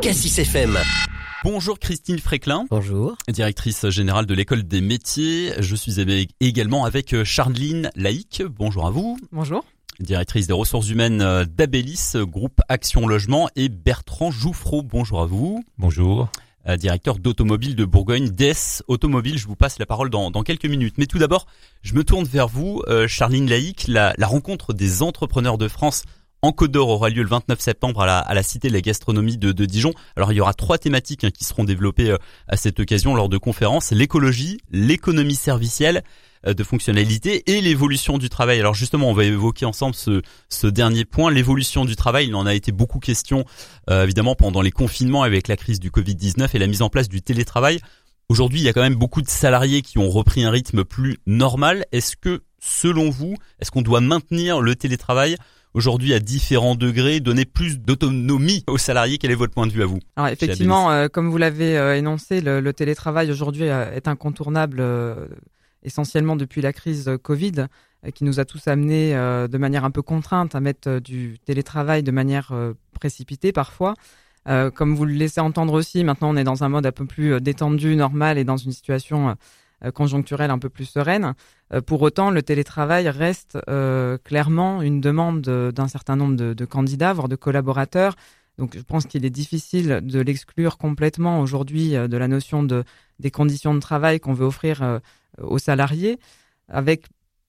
Cassis FM. Bonjour Christine Fréclin. Bonjour. Directrice générale de l'école des métiers. Je suis également avec euh, Charline Laïc. Bonjour à vous. Bonjour. Directrice des ressources humaines euh, d'Abélis, groupe Action Logement et Bertrand Jouffreau. Bonjour à vous. Bonjour. Euh, directeur d'automobile de Bourgogne, DS Automobile. Je vous passe la parole dans, quelques minutes. Mais tout d'abord, je me tourne vers vous, Charline Laïc. La, la rencontre des entrepreneurs de France en Côte d'Or aura lieu le 29 septembre à la, Cité de la Gastronomie de, Dijon. Alors il y aura trois thématiques hein, qui seront développées euh, à cette occasion lors de conférences l'écologie, l'économie servicielle euh, de fonctionnalité et l'évolution du travail. Alors justement, on va évoquer ensemble ce, ce dernier point, l'évolution du travail. Il en a été beaucoup question euh, évidemment pendant les confinements avec la crise du Covid-19 et la mise en place du télétravail. Aujourd'hui, il y a quand même beaucoup de salariés qui ont repris un rythme plus normal. Est-ce que, selon vous, est-ce qu'on doit maintenir le télétravail aujourd'hui à différents degrés, donner plus d'autonomie aux salariés. Quel est votre point de vue à vous Alors effectivement, euh, comme vous l'avez euh, énoncé, le, télétravail aujourd'hui euh, est incontournable essentiellement depuis la crise Covid qui nous a tous amenés de manière un peu contrainte à mettre du télétravail de manière précipitée parfois. comme vous le laissez entendre aussi, maintenant on est dans un mode un peu plus détendu, normal et dans une situation conjoncturelle un peu plus sereine. Euh, pour autant, le télétravail reste euh, clairement une demande d'un certain nombre de, candidats, voire de collaborateurs. Donc, je pense qu'il est difficile de l'exclure complètement aujourd'hui de la notion de, des conditions de travail qu'on veut offrir aux salariés, avec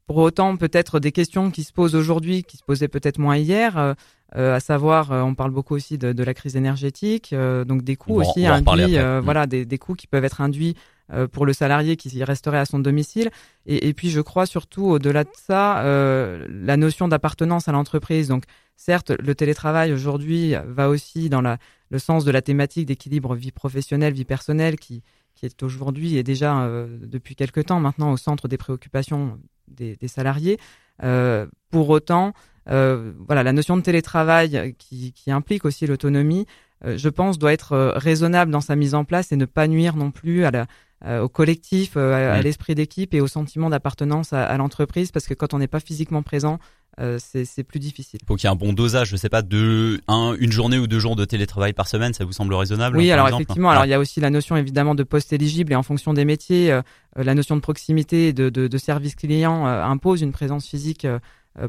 pour autant peut-être des questions qui se posent aujourd'hui, qui se posaient peut-être moins hier, à savoir, on parle beaucoup aussi de, la crise énergétique, donc des coûts aussi induits, mm. voilà, des, des, coûts qui peuvent être induits euh, pour le salarié qui resterait à son domicile. Et, puis, je crois surtout, au-delà de ça, euh, la notion d'appartenance à l'entreprise. Donc, certes, le télétravail aujourd'hui va aussi dans la, le sens de la thématique d'équilibre vie professionnelle, vie personnelle, qui, qui est aujourd'hui et déjà euh, depuis quelque temps maintenant au centre des préoccupations des, des salariés. Euh, pour autant, euh, voilà, la notion de télétravail qui, qui implique aussi l'autonomie, je pense, doit être raisonnable dans sa mise en place et ne pas nuire non plus à la, euh, au collectif, euh, à, l'esprit d'équipe et au sentiment d'appartenance à, l'entreprise, parce que quand on n'est pas physiquement présent, euh, c'est plus difficile. Il faut qu'il y ait un bon dosage, je sais pas, de un, une journée ou deux jours de télétravail par semaine, ça vous semble raisonnable Oui, alors effectivement, alors il y a aussi la notion évidemment de poste éligible et en fonction des métiers, la notion de proximité et de, de, de service client impose une présence physique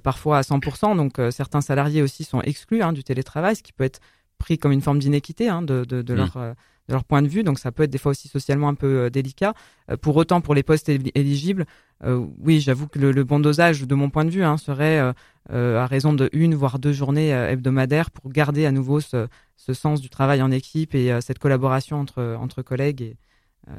parfois à 100%. Donc certains salariés aussi sont exclus hein, du télétravail, ce qui peut être pris comme une forme d'inéquité hein, de, de, de mmh. leur de leur point de vue, donc ça peut être des fois aussi socialement un peu euh, délicat. Euh, pour autant, pour les postes éligibles, euh, oui, j'avoue que le, bon dosage, de mon point de vue, hein, serait à raison de une voire deux journées hebdomadaires pour garder à nouveau ce, sens du travail en équipe et cette collaboration entre, entre collègues et,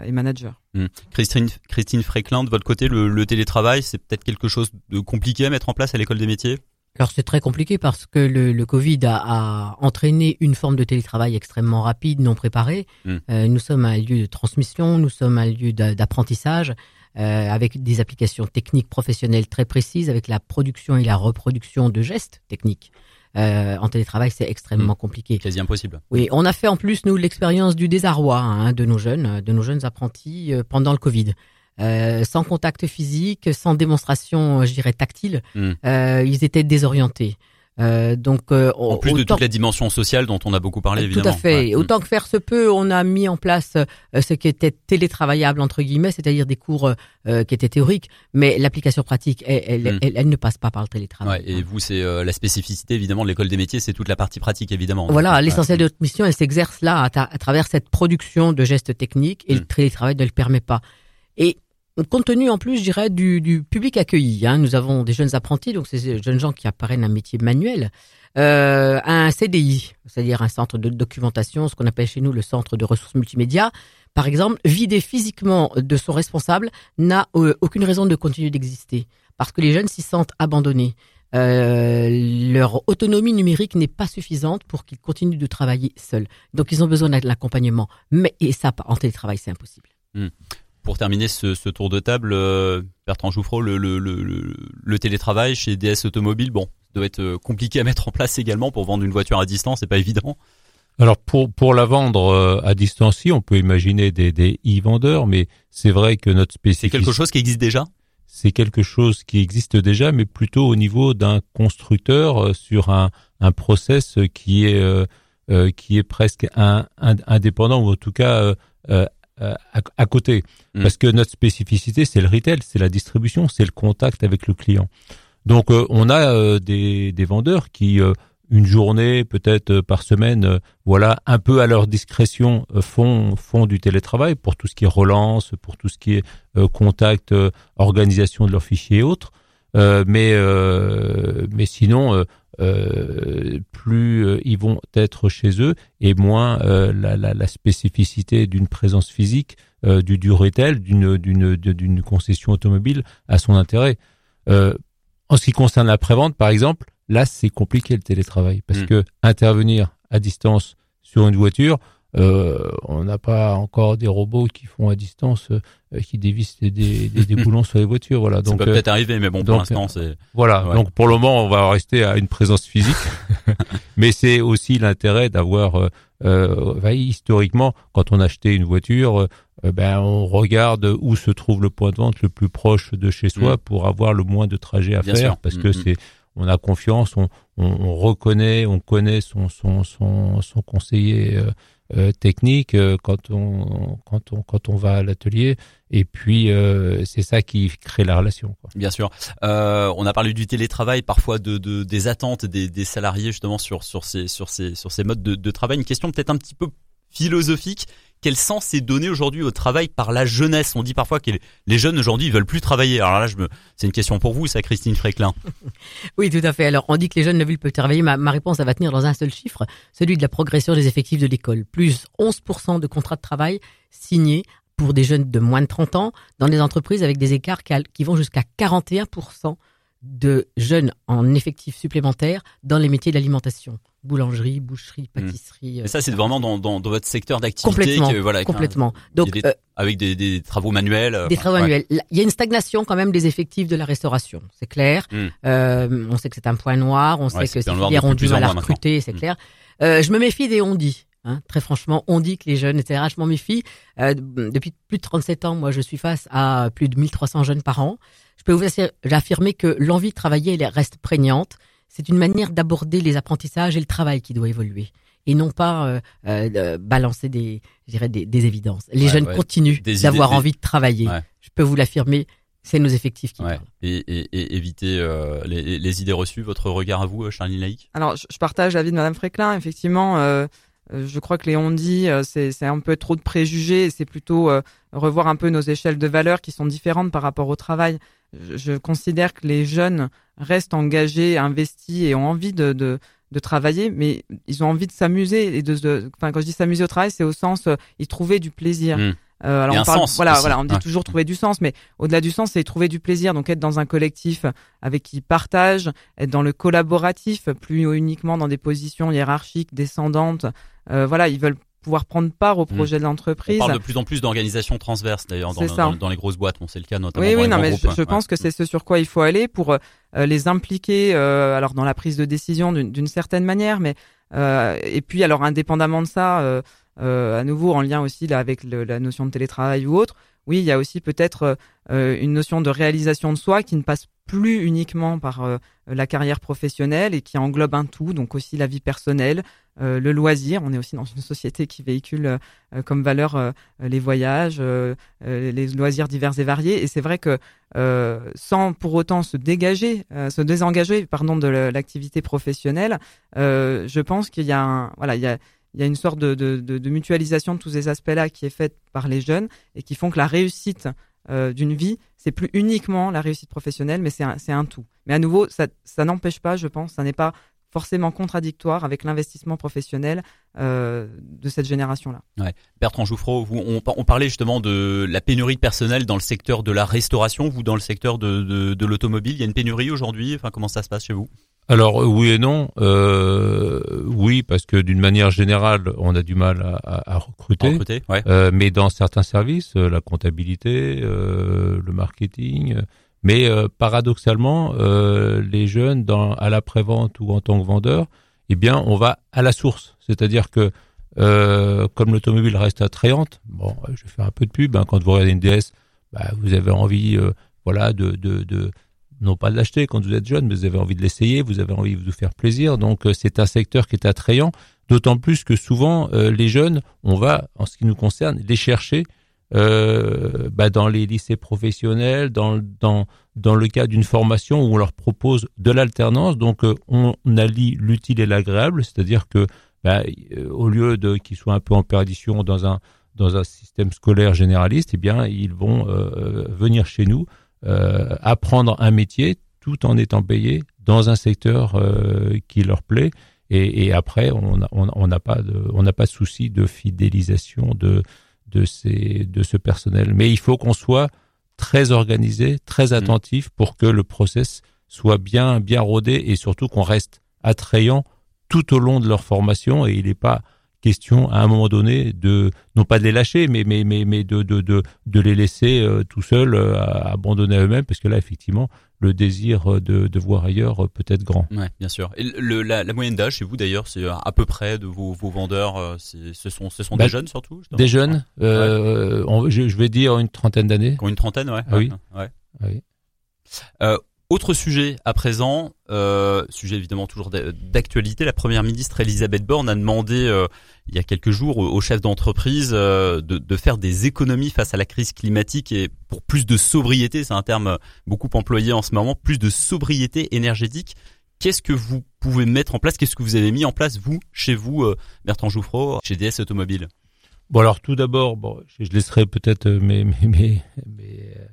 et managers. Mmh. Christine, Christine Fréclin, de votre côté, le télétravail, c'est peut-être quelque chose de compliqué à mettre en place à l'école des métiers? Alors c'est très compliqué parce que le, le Covid a, a, entraîné une forme de télétravail extrêmement rapide, non préparée. Hmm. Euh, nous sommes un lieu de transmission, nous sommes un lieu d'apprentissage euh, avec des applications techniques professionnelles très précises, avec la production et la reproduction de gestes techniques. Euh, en télétravail, c'est extrêmement hmm. compliqué. Quasi impossible. Oui, on a fait en plus nous l'expérience du désarroi hein, de nos jeunes, de nos jeunes apprentis euh, pendant le Covid. Euh, sans contact physique, sans démonstration, je dirais tactile, hmm. euh, ils étaient désorientés. Euh, donc, en plus de toute la dimension sociale dont on a beaucoup parlé, évidemment. Tout à fait. Autant que faire se peut, on a mis en place ce qui était télétravaillable entre guillemets, c'est-à-dire des cours qui étaient théoriques, mais l'application pratique, elle, hmm. elle, elle, ne passe pas par le télétravail. Ouais, et vous, c'est la spécificité évidemment de l'école des métiers, c'est toute la partie pratique évidemment. Voilà, l'essentiel de notre mission, elle s'exerce là à, travers cette production de gestes techniques, et le hmm. télétravail ne le permet pas. Et compte tenu en plus, je dirais, du, public accueilli, hein, nous avons des jeunes apprentis, donc ces jeunes gens qui apparennent un métier manuel, euh, un CDI, c'est-à-dire un centre de documentation, ce qu'on appelle chez nous le centre de ressources multimédia, par exemple, vidé physiquement de son responsable n'a euh, aucune raison de continuer d'exister, parce que les jeunes s'y sentent abandonnés. Euh, leur autonomie numérique n'est pas suffisante pour qu'ils continuent de travailler seuls. Donc ils ont besoin de l'accompagnement. Mais et ça, en télétravail, c'est impossible. Hmm pour terminer ce, ce, tour de table, euh, Bertrand Jouffreau, le, le, le, le, télétravail chez DS Automobile, bon, doit être euh, compliqué à mettre en place également pour vendre une voiture à distance, c'est pas évident. Alors pour pour la vendre euh, à distance, si on peut imaginer des des e-vendeurs, mais c'est vrai que notre spécificité. C'est quelque chose qui existe déjà? C'est quelque chose qui existe déjà, mais plutôt au niveau d'un constructeur sur un un process qui est qui est presque un, indépendant ou en tout cas à, côté. Mm. Parce que notre spécificité, c'est le retail, c'est la distribution, c'est le contact avec le client. Donc on a des, des vendeurs qui une journée peut-être euh, par semaine, euh, voilà, un peu à leur discrétion euh, font font du télétravail pour tout ce qui est relance, pour tout ce qui est contact, organisation de leurs fichiers et autres. mais mais sinon, plus ils vont être chez eux et moins la, la, la, spécificité d'une présence physique du, du retail, d'une d'une d'une concession automobile a son intérêt. en ce qui concerne la prévente, par exemple, Là, c'est compliqué le télétravail parce hmm. que intervenir à distance sur une voiture, euh, on n'a pas encore des robots qui font à distance, euh, qui dévissent des, des, des, boulons sur les voitures. Voilà. Donc, ça peut peut-être arriver, mais bon, pour l'instant, c'est. Voilà. Donc, pour le moment, on va rester à une présence physique, mais c'est aussi l'intérêt d'avoir, euh, euh historiquement, quand on achetait une voiture, ben, on regarde où se trouve le point de vente le plus proche de chez soi hmm. pour avoir le moins de trajets à faire, parce que hmm, c'est on a confiance, on, on, reconnaît, on connaît son, son, son, son conseiller euh, euh, technique euh, quand on quand on quand on va à l'atelier et puis c'est ça qui crée la relation. Quoi. Bien sûr, on a parlé du télétravail, parfois de, de des attentes des, des salariés justement sur sur ces sur ces sur ces modes de, de travail. Une question peut-être un petit peu philosophique quel sens est donné aujourd'hui au travail par la jeunesse? On dit parfois que les jeunes aujourd'hui ils veulent plus travailler. Alors là, me, c'est une question pour vous, ça, Christine Fréclin. oui, tout à fait. Alors, on dit que les jeunes ne veulent plus travailler. Ma, réponse, elle va tenir dans un seul chiffre, celui de la progression des effectifs de l'école. Plus 11% de contrats de travail signés pour des jeunes de moins de 30 ans dans des entreprises avec des écarts qui vont jusqu'à 41% de jeunes en effectifs supplémentaires dans les métiers de l'alimentation boulangerie, boucherie, hmm. pâtisserie. Et ça, c'est vraiment dans, dans, dans, votre secteur d'activité. Complètement. voilà, complètement. Donc, des, euh, avec des, des, travaux manuels. Euh, des travaux manuels. Il y a une stagnation quand même des effectifs de la restauration, c'est clair. Hmm. Euh, on sait que c'est un point noir, on sait que ces filières ont du mal à recruter, c'est hmm. clair. Euh, je me méfie des on dit. Hein, très franchement, on dit que les jeunes, etc. Je m'en méfie. Euh, depuis plus de 37 ans, moi, je suis face à plus de 1300 jeunes par an je peux vous affirmer que l'envie de travailler elle reste prégnante. C'est une manière d'aborder les apprentissages et le travail qui doit évoluer et non pas euh, euh, balancer des, je dirais des, des évidences. Les jeunes continuent d'avoir envie de travailler. Je peux vous l'affirmer, c'est nos effectifs qui parlent. Et, et, et éviter euh, les, les, idées reçues. Votre regard à vous, Charline Laïc? Alors, je partage l'avis de Madame Fréclin. Effectivement, euh, euh, je crois que les on-dit, c'est un peu trop de préjugés. C'est plutôt revoir un peu nos échelles de valeurs qui sont différentes par rapport au travail je considère que les jeunes restent engagés, investis et ont envie de, de, de travailler, mais ils ont envie de s'amuser et de, enfin quand je dis s'amuser au travail, c'est au sens euh, y trouver du plaisir. Mmh. Euh, alors on parle, voilà, voilà, on dit toujours trouver du sens, mais au-delà du sens, c'est trouver du plaisir. Donc être dans un collectif avec qui partage, être dans le collaboratif, plus uniquement dans des positions hiérarchiques descendantes. Euh, voilà, ils veulent pouvoir prendre part au hmm. projet de l'entreprise. On parle de plus en plus d'organisations transverses d'ailleurs dans, dans, les grosses boîtes, bon, c'est le cas notamment. Oui, oui, non, mais je, pense que c'est ce sur quoi il faut aller pour euh, les impliquer, euh, alors dans la prise de décision d'une certaine manière, mais euh, et puis alors indépendamment de ça, euh, euh, à nouveau en lien aussi là avec le, la notion de télétravail ou autre, oui, il y a aussi peut-être une notion de réalisation de soi qui ne passe plus uniquement par la carrière professionnelle et qui englobe un tout, donc aussi la vie personnelle, euh, le loisir. On est aussi dans une société qui véhicule euh, comme valeur euh, les voyages, les loisirs divers et variés. Et c'est vrai que sans pour autant se dégager, se désengager, pardon, de l'activité professionnelle, je pense qu'il y a voilà, il y a il y a une sorte de, mutualisation de tous ces aspects-là qui est faite par les jeunes et qui font que la réussite d'une vie, c'est plus uniquement la réussite professionnelle, mais c'est un, un, tout. Mais à nouveau, ça n'empêche pas, je pense, ça n'est pas forcément contradictoire avec l'investissement professionnel euh, de cette génération-là. Ouais. Bertrand Jouffreau, vous, on, on, parlait justement de la pénurie de personnel dans le secteur de la restauration, vous dans le secteur de, de, de l'automobile, il y a une pénurie aujourd'hui. Enfin, comment ça se passe chez vous? Alors oui et non. Euh, oui, parce que d'une manière générale, on a du mal à, à, recruter. recruter ouais. euh, mais dans certains services, euh, la comptabilité, euh, le marketing, mais euh, paradoxalement, euh, les jeunes, dans, à l'après-vente ou en tant que vendeur, eh bien, on va à la source. C'est-à-dire que euh, comme l'automobile reste attrayante, bon, je vais faire un peu de pub. Hein, quand vous regardez une DS, bah, vous avez envie, voilà, de, de, de, non pas de l'acheter quand vous êtes jeune, mais vous avez envie de l'essayer, vous avez envie de vous faire plaisir. Donc, c'est un secteur qui est attrayant. D'autant plus que souvent, les jeunes, on va, en ce qui nous concerne, les chercher euh, bah, dans les lycées professionnels, dans, dans, dans le cas d'une formation où on leur propose de l'alternance. Donc, euh, on, allie l'utile et l'agréable, c'est-à-dire que bah, euh, au lieu de qu'ils soient un peu en perdition dans un dans un système scolaire généraliste, eh bien, ils vont venir chez nous apprendre un métier tout en étant payés dans un secteur qui leur plaît. Et, et après, on n'a on, on pas on n'a pas de souci de fidélisation de de, ces, de ce personnel. Mais il faut qu'on soit très organisé, très mmh. attentif pour que le process soit bien, bien rodé et surtout qu'on reste attrayant tout au long de leur formation et il n'est pas question à un moment donné de non pas de les lâcher mais mais mais mais de de de, de les laisser euh, tout seuls euh, abandonnés à eux-mêmes parce que là effectivement le désir de, de voir ailleurs peut être grand. Ouais, bien sûr. Et le, la, la, moyenne d'âge chez vous d'ailleurs, c'est à peu près de vos, vos vendeurs, euh, ce sont ce sont des bah, jeunes surtout. Des jeunes, euh, je, je, vais dire une trentaine d'années. Une trentaine, ouais. Ah oui. Ouais. Ah oui. Euh, autre sujet à présent, euh, sujet évidemment toujours d'actualité. La première ministre Elisabeth Borne a demandé euh, il y a quelques jours aux chefs d'entreprise euh, de, de, faire des économies face à la crise climatique et pour plus de sobriété, c'est un terme beaucoup employé en ce moment, plus de sobriété énergétique. Qu'est-ce que vous pouvez mettre en place? Qu'est-ce que vous avez mis en place vous, chez vous, euh, Bertrand Jouffreau, chez DS Automobile? Bon alors tout d'abord, bon, je laisserai peut-être mes, mes, mes, mes euh,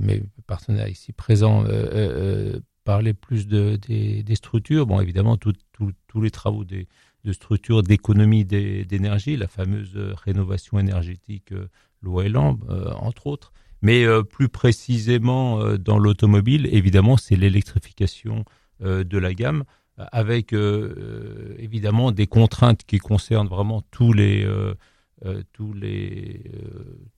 mes partenaires ici présents euh, euh, parler plus de, des, structures. Bon, évidemment, tous les travaux des, de structures d'économie d'énergie, la fameuse rénovation énergétique loi Elan, entre autres. Mais plus précisément dans l'automobile, évidemment, c'est l'électrification de la gamme, avec évidemment des contraintes qui concernent vraiment tous les tous les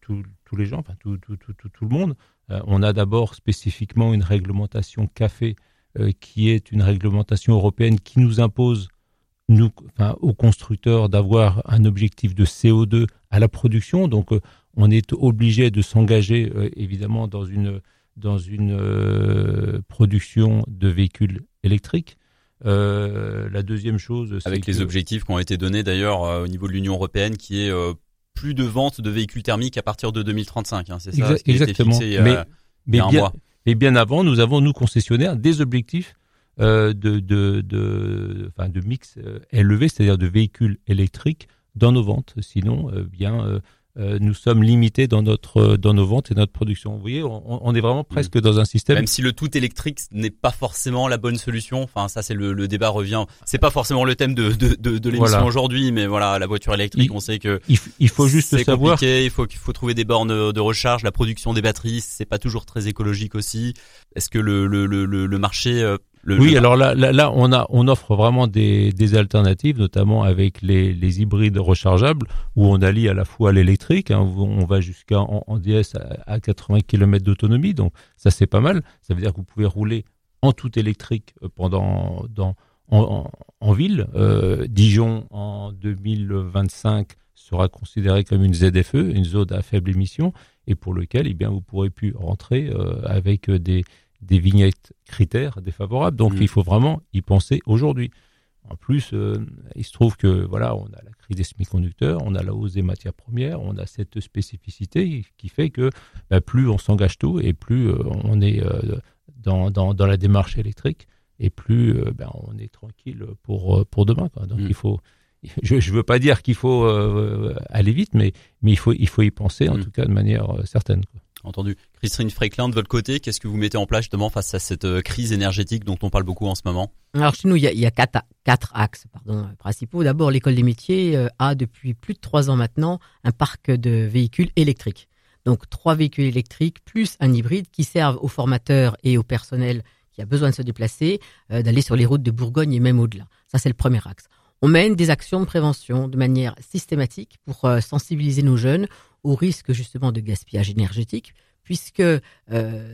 tous, tous les gens, enfin tout, tout, tout, tout, le monde. Euh, on a d'abord spécifiquement une réglementation café euh, qui est une réglementation européenne qui nous impose nous, enfin, aux constructeurs d'avoir un objectif de CO2 à la production. Donc, euh, on est obligé de s'engager évidemment dans une dans une production de véhicules électriques. la deuxième chose, avec les objectifs qui ont été donnés d'ailleurs au niveau de l'Union européenne, qui est plus de ventes de véhicules thermiques à partir de 2035. Hein, c'est ça Exactement. mais, mais, bien, mais bien avant, nous avons, nous, concessionnaires, des objectifs euh, de, de, de, enfin, de mix euh, élevé, c'est-à-dire de véhicules électriques dans nos ventes. Sinon, euh, bien, euh, euh, nous sommes limités dans notre dans nos ventes et notre production. Vous voyez, on, on est vraiment presque mm. dans un système. Même si le tout électrique n'est pas forcément la bonne solution. Enfin, ça c'est le, le, débat revient. C'est pas forcément le thème de de, de, de l'émission aujourd'hui, mais voilà, la voiture électrique, on sait que il, faut juste savoir. Compliqué, il faut qu'il faut trouver des bornes de recharge. La production des batteries, c'est pas toujours très écologique aussi. Est-ce que le le le, le marché euh, oui, alors là, là, on a, on offre vraiment des, des alternatives, notamment avec les, les, hybrides rechargeables, où on allie à la fois l'électrique, hein, on va jusqu'à en, DS à, 80 km d'autonomie, donc ça c'est pas mal. Ça veut dire que vous pouvez rouler en tout électrique euh, pendant dans en, en, ville. Euh, Dijon en 2025 sera considéré comme une ZFE, une zone à faible émission, et pour lequel, eh bien, vous pourrez plus rentrer euh, avec des des vignettes critères défavorables. Donc, mm. il faut vraiment y penser aujourd'hui. En plus, euh, il se trouve que voilà, on a la crise des semi-conducteurs, on a la hausse des matières premières, on a cette spécificité qui fait que bah, plus on s'engage tôt et plus euh, on est euh, dans, dans, dans, la démarche électrique et plus ben, on est tranquille pour pour demain. Quoi. Donc mm. il faut, je ne veux pas dire qu'il faut aller vite, mais mais il faut il faut y penser en mm. tout cas de manière certaine. Quoi. Entendu. Christine Fréclin, de votre côté, qu'est-ce que vous mettez en place justement face à cette euh, crise énergétique dont on parle beaucoup en ce moment? Alors chez nous, il y a, quatre, axes pardon, principaux. D'abord, l'école des métiers euh, a depuis plus de trois ans maintenant un parc de véhicules électriques. Donc trois véhicules électriques plus un hybride qui servent aux formateurs et au personnel qui a besoin de se déplacer, euh, d'aller sur les routes de Bourgogne et même au-delà. Ça, c'est le premier axe. On mène des actions de prévention de manière systématique pour sensibiliser nos jeunes au risque justement de gaspillage énergétique, puisque euh,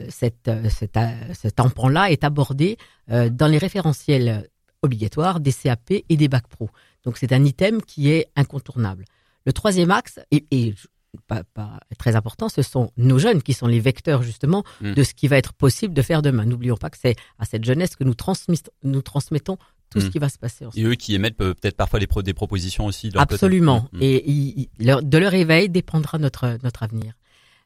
cette, cet, cet là est abordé euh, dans les référentiels obligatoires des CAP et des bacs pro. Donc c'est un item qui est incontournable. Le troisième axe, et, et pas, pas, très important, ce sont nos jeunes qui sont les vecteurs justement mmh. de ce qui va être possible de faire demain. N'oublions pas que c'est à cette jeunesse que nous, nous transmettons tout ce Mm. qui va se passer. Et eux qui émettent peut-être parfois des, pro- des propositions aussi. de leur. Absolument. Mm. Et il- il- leur- de leur éveil dépendra notre notre avenir.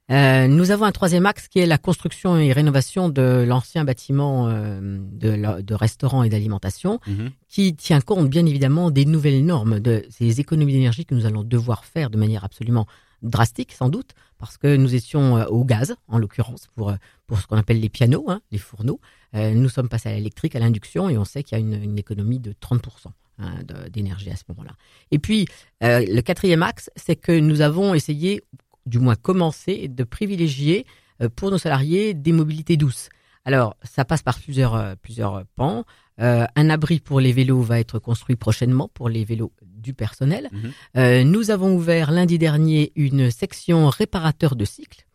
Euh, nous avons un troisième axe qui est la construction et rénovation de l'ancien bâtiment euh, de, la- de restaurant et d'alimentation, Mhm. qui tient compte bien évidemment des nouvelles normes, de ces économies d'énergie que nous allons devoir faire de manière absolument drastique, sans doute, parce que nous étions euh, au gaz, en l'occurrence, pour euh, pour ce qu'on appelle les pianos, hein, les fourneaux. Euh, nous sommes passés à l'électrique, à l'induction, et on sait qu'il y a une, une économie de 30% hein, d'énergie à ce moment-là. Et puis, euh, le quatrième axe, c'est que nous avons essayé, du moins commencé, de privilégier euh, pour nos salariés des mobilités douces. Alors, ça passe par plusieurs, plusieurs pans. Euh, un abri pour les vélos va être construit prochainement pour les vélos du personnel. Mhm. Euh, nous avons ouvert lundi dernier une section réparateur de cycles.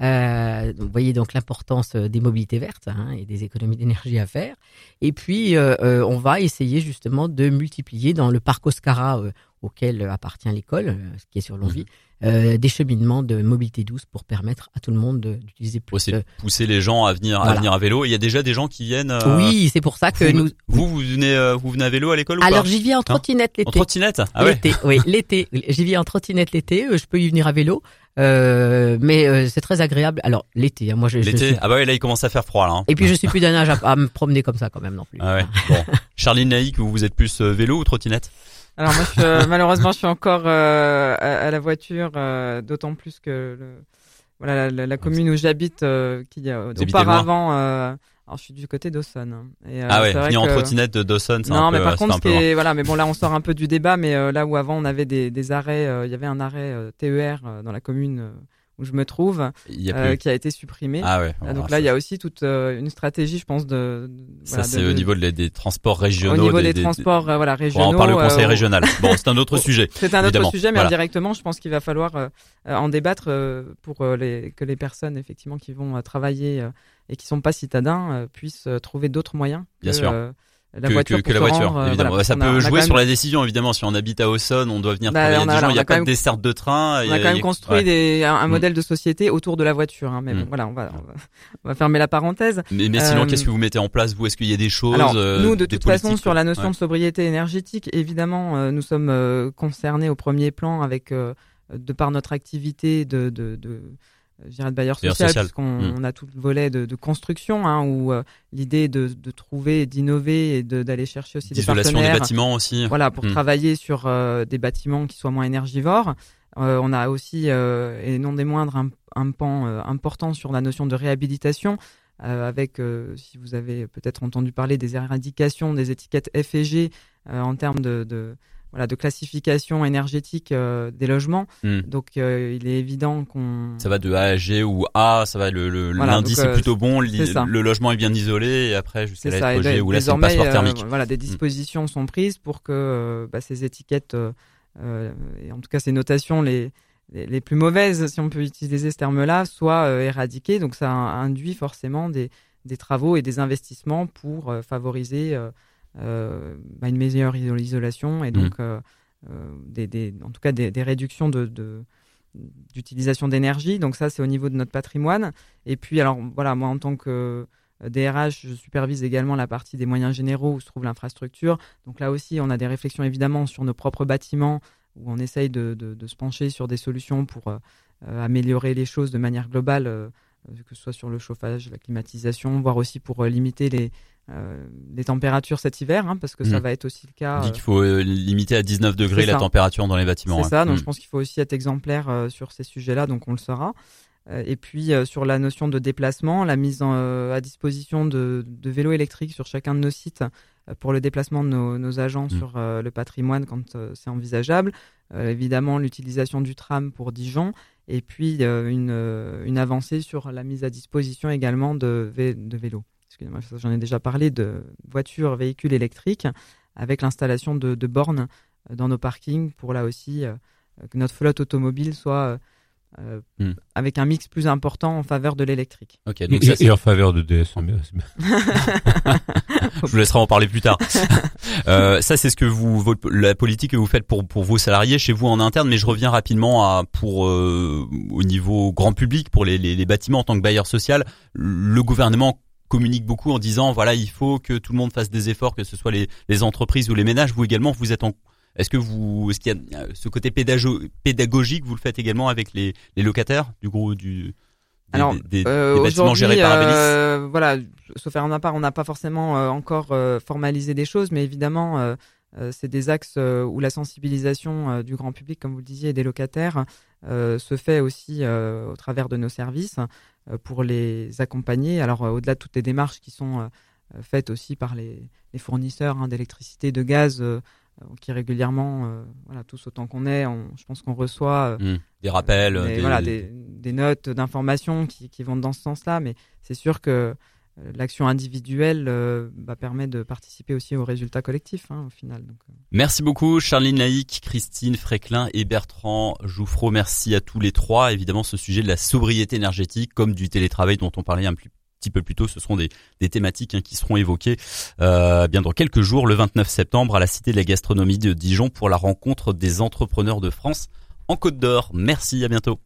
Euh, vous voyez donc l'importance euh, des mobilités vertes hein, et des économies d'énergie à faire. Et puis, euh, euh, on va essayer justement de multiplier dans le parc Oscara euh, auquel appartient l'école, euh, ce qui est sur Longwy, euh, des cheminements de mobilité douce pour permettre à tout le monde de- d'utiliser plus. De- pousser les gens à venir à venir à vélo. Il y a déjà des gens qui viennent. euh, Oui, c'est pour ça que vous, nous. vous vous venez euh, vous venez à vélo à l'école ou Alors j'y viens en trottinette En l'été. trottinette Ah ouais. L'été, oui, l'été. J'y viens en trottinette l'été. Je peux y venir à vélo, euh, mais euh, c'est très agréable. Alors l'été, hein, moi je, L'été. suis- Ah bah ouais, là il commence à faire froid là. hein. Et puis je suis plus d'un âge à, à me promener comme ça quand même non plus. Ah ouais. Bon. Charline Laïc, vous vous êtes plus euh, vélo ou trottinette Alors moi, je euh, malheureusement, je suis encore euh, à, à la voiture, euh, d'autant plus que le, voilà la, la- la commune où j'habite, euh, qui euh, auparavant, euh, alors je suis du côté d'Aussonne. hein. Ah ouais, venir en que- trottinette de Dawson, c'est Non, un peu mais par contre, peu est, voilà, mais bon, là, on sort un peu du débat, mais là où avant on avait des, des arrêts, euh, il y avait un arrêt euh, TER euh, dans la commune euh, où je me trouve, Il euh, qui a été supprimé. Ah ouais. Bon, donc là, il y a aussi toute euh, une stratégie, je pense, de, de- Ça voilà, c'est au niveau des transports régionaux. au niveau des, des, transports, euh, voilà, On régionaux. en parle au conseil euh, régional. Bon, c'est un autre Oh. sujet. C'est un autre sujet, mais voilà. indirectement, je pense qu'il va falloir en débattre pour les, que les personnes effectivement qui vont travailler et qui sont pas citadins puissent trouver d'autres moyens Bien sûr. La que, voiture. que, que pour la voiture, rendre, évidemment. voilà, ça a- peut a jouer sur même- la décision, évidemment. Si on habite à Auxonne, on doit venir Bah, travailler. on Il y a a- des gens, on il n'y a a quand pas de même- desserte de train. On a quand même construit ouais. des, un, un Mm. modèle de société autour de la voiture, hein, mais Mm. bon, voilà, on va, on va, on va fermer la parenthèse. Mais, mais sinon, Euh, qu'est-ce que vous mettez en place Vous, est-ce qu'il y a des choses Alors, euh, nous, de toute façon, sur la notion Ouais. de sobriété énergétique, évidemment, euh, nous sommes concernés au premier plan avec, de par notre activité de, de, de je dirais de bailleur Bailleur social, social. puisqu'on Mm. on a tout le volet de, de construction, hein, où euh, l'idée de, de trouver, d'innover et d'aller chercher aussi des D'isolation des partenaires. bâtiments aussi. Voilà, pour Mm. travailler sur euh, des bâtiments qui soient moins énergivores. Euh, on a aussi, et non des moindres, un, un pan important sur la notion de réhabilitation, euh, avec, euh, si vous avez peut-être entendu parler des éradications des étiquettes F et G euh, en termes de, de, voilà, de classification énergétique euh, des logements. Mm. Donc, euh, il est évident qu'on... Ça va de A à G ou A, ça va le Voilà, l'indice est euh, plutôt bon, li- le logement est bien isolé et après jusqu'à la lettre G où là c'est euh, thermique. voilà, des dispositions sont prises pour que bah, ces étiquettes, et en tout cas ces notations les, les, les plus mauvaises, si on peut utiliser ce terme-là, soient éradiquées. Donc ça induit forcément des, des travaux et des investissements pour favoriser bah, une meilleure iso- isolation et donc euh, euh, des, des, en tout cas des, des réductions de, de d'utilisation d'énergie. Donc ça, c'est au niveau de notre patrimoine. Et puis, alors voilà, moi en tant que euh, DRH, je supervise également la partie des moyens généraux où se trouve l'infrastructure. Donc là aussi, on a des réflexions évidemment sur nos propres bâtiments où on essaye de, de, de se pencher sur des solutions pour euh, euh, améliorer les choses de manière globale, euh, que ce soit sur le chauffage, la climatisation, voire aussi pour euh, limiter les, euh, les températures cet hiver, hein, parce que ça Mhm. va être aussi le cas. Euh, qu'il faut euh, limiter à 19 degrés la température dans les bâtiments. c'est ouais. ça, donc Mm. je pense qu'il faut aussi être exemplaire euh, sur ces sujets-là, donc on le. Euh, et puis euh, sur la notion de déplacement, la mise en, euh, à disposition de, de vélos électriques sur chacun de nos sites euh, pour le déplacement de nos, nos agents Mm. sur euh, le patrimoine quand euh, c'est envisageable. Euh, évidemment l'utilisation du tram pour Dijon et puis euh, une, euh, une avancée sur la mise à disposition également de, vé- de vélos. Excusez-moi, j'en ai déjà parlé de voitures, véhicules électriques avec l'installation de, bornes euh, dans nos parkings pour là aussi que notre flotte automobile soit euh, Hmm. avec un mix plus important en faveur de l'électrique. Ok, Et, donc ça, c'est- et en faveur de DS. je vous laisserai en parler plus tard. euh, ça, c'est ce que vous, votre- la politique que vous faites pour pour vos salariés chez vous en interne, mais je reviens rapidement à pour euh, au niveau grand public pour les, les, les bâtiments en tant que bailleur social. Le gouvernement communique beaucoup en disant voilà il faut que tout le monde fasse des efforts, que ce soit les, les entreprises ou les ménages. Vous également, vous êtes en est-ce que vous, est-ce qu'il y a ce côté pédagogique, vous le faites également avec les, les locataires du gros du des, Alors, des, euh, bâtiments gérés par euh, Voilà, sauf faire un part, on n'a pas forcément euh, encore euh, formalisé des choses, mais évidemment, euh, c'est des axes où la sensibilisation du grand public, comme vous le disiez, et des locataires se fait aussi au travers de nos services pour les accompagner. Alors, au-delà de toutes les démarches qui sont faites aussi par les, les fournisseurs hein, d'électricité, de gaz euh, qui régulièrement, euh, voilà, tous autant qu'on est, on, je pense qu'on reçoit euh, mmh. des rappels, des, voilà, des, des notes d'information qui, qui, vont dans ce sens-là. Mais c'est sûr que l'action individuelle bah, permet de participer aussi aux résultats collectifs hein, au final. Donc, Merci beaucoup Charline Laïc, Christine Fréclin et Bertrand Jouffreau. Merci à tous les trois. Évidemment, ce sujet de la sobriété énergétique comme du télétravail dont on parlait un peu petit peu plus tôt, ce seront des, des thématiques hein, qui seront évoquées euh, bien dans quelques jours, le 29 septembre, à la Cité de la Gastronomie de Dijon pour la rencontre des entrepreneurs de France en Côte d'Or. Merci, à bientôt.